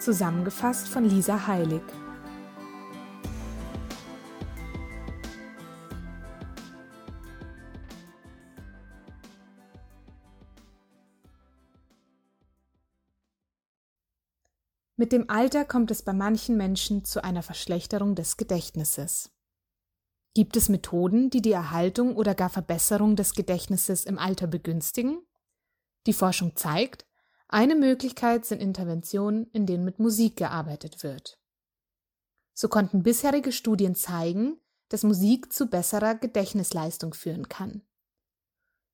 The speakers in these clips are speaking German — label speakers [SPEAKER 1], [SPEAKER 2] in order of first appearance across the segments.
[SPEAKER 1] Zusammengefasst von Lisa Heilig. Mit dem Alter kommt es bei manchen Menschen zu einer Verschlechterung des Gedächtnisses. Gibt es Methoden, die die Erhaltung oder gar Verbesserung des Gedächtnisses im Alter begünstigen? Die Forschung zeigt, eine Möglichkeit sind Interventionen, in denen mit Musik gearbeitet wird. So konnten bisherige Studien zeigen, dass Musik zu besserer Gedächtnisleistung führen kann.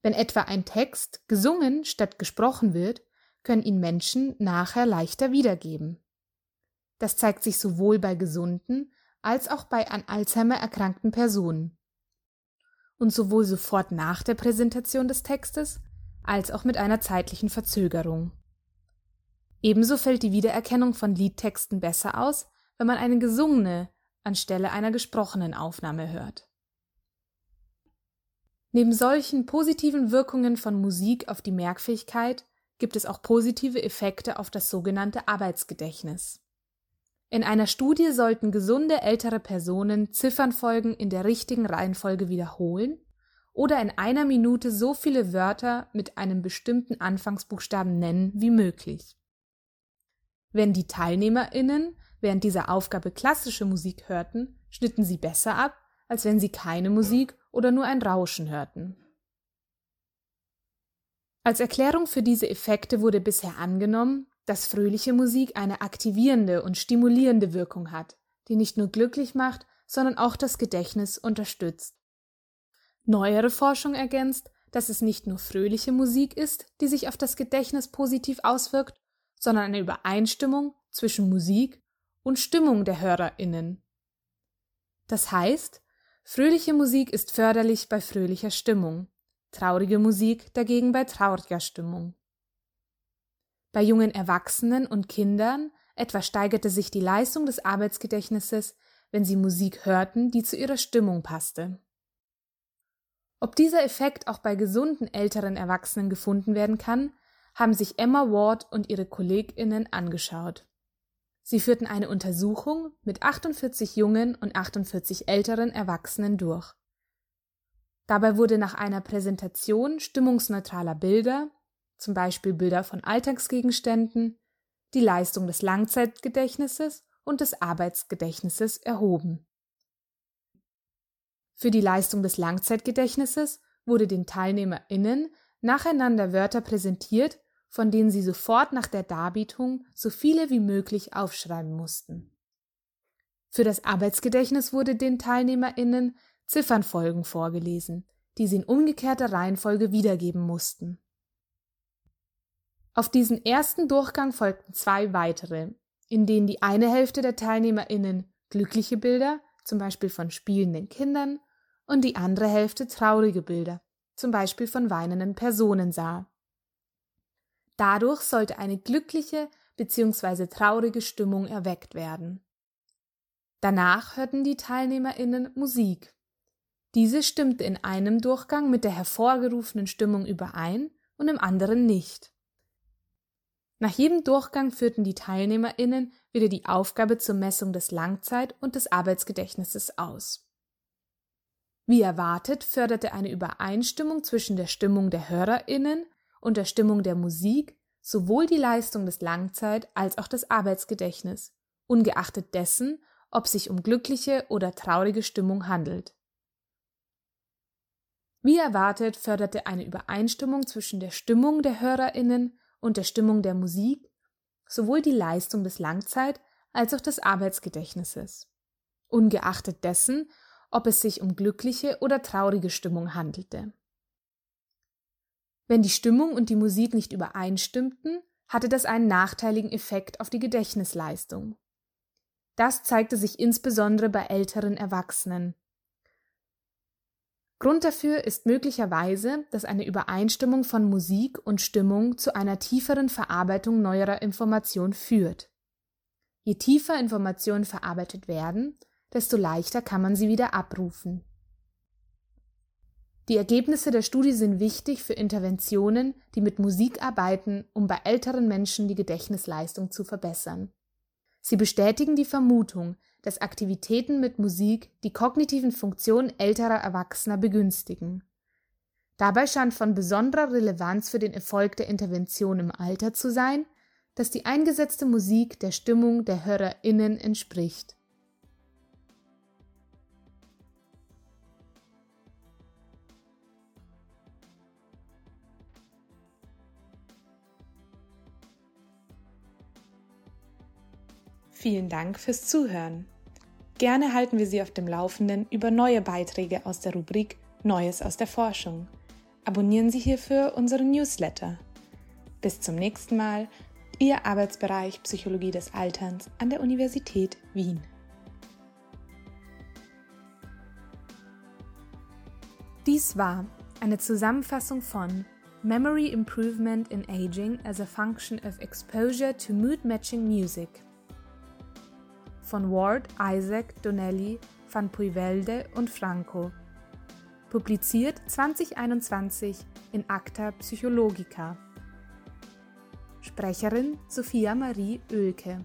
[SPEAKER 1] Wenn etwa ein Text gesungen statt gesprochen wird, können ihn Menschen nachher leichter wiedergeben. Das zeigt sich sowohl bei gesunden als auch bei an Alzheimer erkrankten Personen. Und sowohl sofort nach der Präsentation des Textes als auch mit einer zeitlichen Verzögerung. Ebenso fällt die Wiedererkennung von Liedtexten besser aus, wenn man eine gesungene anstelle einer gesprochenen Aufnahme hört. Neben solchen positiven Wirkungen von Musik auf die Merkfähigkeit gibt es auch positive Effekte auf das sogenannte Arbeitsgedächtnis. In einer Studie sollten gesunde ältere Personen Ziffernfolgen in der richtigen Reihenfolge wiederholen oder in einer Minute so viele Wörter mit einem bestimmten Anfangsbuchstaben nennen wie möglich. Wenn die TeilnehmerInnen während dieser Aufgabe klassische Musik hörten, schnitten sie besser ab, als wenn sie keine Musik oder nur ein Rauschen hörten. Als Erklärung für diese Effekte wurde bisher angenommen, dass fröhliche Musik eine aktivierende und stimulierende Wirkung hat, die nicht nur glücklich macht, sondern auch das Gedächtnis unterstützt. Neuere Forschung ergänzt, dass es nicht nur fröhliche Musik ist, die sich auf das Gedächtnis positiv auswirkt, sondern eine Übereinstimmung zwischen Musik und Stimmung der Hörerinnen. Das heißt, fröhliche Musik ist förderlich bei fröhlicher Stimmung, traurige Musik dagegen bei trauriger Stimmung. Bei jungen Erwachsenen und Kindern etwa steigerte sich die Leistung des Arbeitsgedächtnisses, wenn sie Musik hörten, die zu ihrer Stimmung passte. Ob dieser Effekt auch bei gesunden älteren Erwachsenen gefunden werden kann, haben sich Emma Ward und ihre KollegInnen angeschaut. Sie führten eine Untersuchung mit 48 jungen und 48 älteren Erwachsenen durch. Dabei wurde nach einer Präsentation stimmungsneutraler Bilder, zum Beispiel Bilder von Alltagsgegenständen, die Leistung des Langzeitgedächtnisses und des Arbeitsgedächtnisses erhoben. Für die Leistung des Langzeitgedächtnisses wurde den TeilnehmerInnen nacheinander Wörter präsentiert, von denen sie sofort nach der Darbietung so viele wie möglich aufschreiben mussten. Für das Arbeitsgedächtnis wurde den TeilnehmerInnen Ziffernfolgen vorgelesen, die sie in umgekehrter Reihenfolge wiedergeben mussten. Auf diesen ersten Durchgang folgten zwei weitere, in denen die eine Hälfte der TeilnehmerInnen glückliche Bilder, zum Beispiel von spielenden Kindern, und die andere Hälfte traurige Bilder, zum Beispiel von weinenden Personen sah. Dadurch sollte eine glückliche bzw. traurige Stimmung erweckt werden. Danach hörten die TeilnehmerInnen Musik, diese stimmte in einem Durchgang mit der hervorgerufenen Stimmung überein und im anderen nicht. Nach jedem Durchgang führten die TeilnehmerInnen wieder die Aufgabe zur Messung des Langzeit- und des Arbeitsgedächtnisses aus. Wie erwartet förderte eine Übereinstimmung zwischen der Stimmung der HörerInnen und der Stimmung der Musik sowohl die Leistung des Langzeit- als auch das Arbeitsgedächtnis, ungeachtet dessen, ob sich um glückliche oder traurige Stimmung handelt. Wie erwartet förderte eine Übereinstimmung zwischen der Stimmung der Hörerinnen und der Stimmung der Musik sowohl die Leistung des Langzeit- als auch des Arbeitsgedächtnisses, ungeachtet dessen, ob es sich um glückliche oder traurige Stimmung handelte. Wenn die Stimmung und die Musik nicht übereinstimmten, hatte das einen nachteiligen Effekt auf die Gedächtnisleistung. Das zeigte sich insbesondere bei älteren Erwachsenen. Grund dafür ist möglicherweise, dass eine Übereinstimmung von Musik und Stimmung zu einer tieferen Verarbeitung neuerer Information führt. Je tiefer Informationen verarbeitet werden, desto leichter kann man sie wieder abrufen. Die Ergebnisse der Studie sind wichtig für Interventionen, die mit Musik arbeiten, um bei älteren Menschen die Gedächtnisleistung zu verbessern. Sie bestätigen die Vermutung, dass Aktivitäten mit Musik die kognitiven Funktionen älterer Erwachsener begünstigen. Dabei scheint von besonderer Relevanz für den Erfolg der Intervention im Alter zu sein, dass die eingesetzte Musik der Stimmung der HörerInnen entspricht. Vielen Dank fürs Zuhören. Gerne halten wir Sie auf dem Laufenden über neue Beiträge aus der Rubrik Neues aus der Forschung. Abonnieren Sie hierfür unseren Newsletter. Bis zum nächsten Mal, Ihr Arbeitsbereich Psychologie des Alterns an der Universität Wien. Dies war eine Zusammenfassung von Memory Improvement in Aging as a Function of Exposure to Mood Matching Music von Ward, Isaac, Donnelly, Van Puivelde und Franco. Publiziert 2021 in Acta Psychologica. Sprecherin Sophia Marie Oelke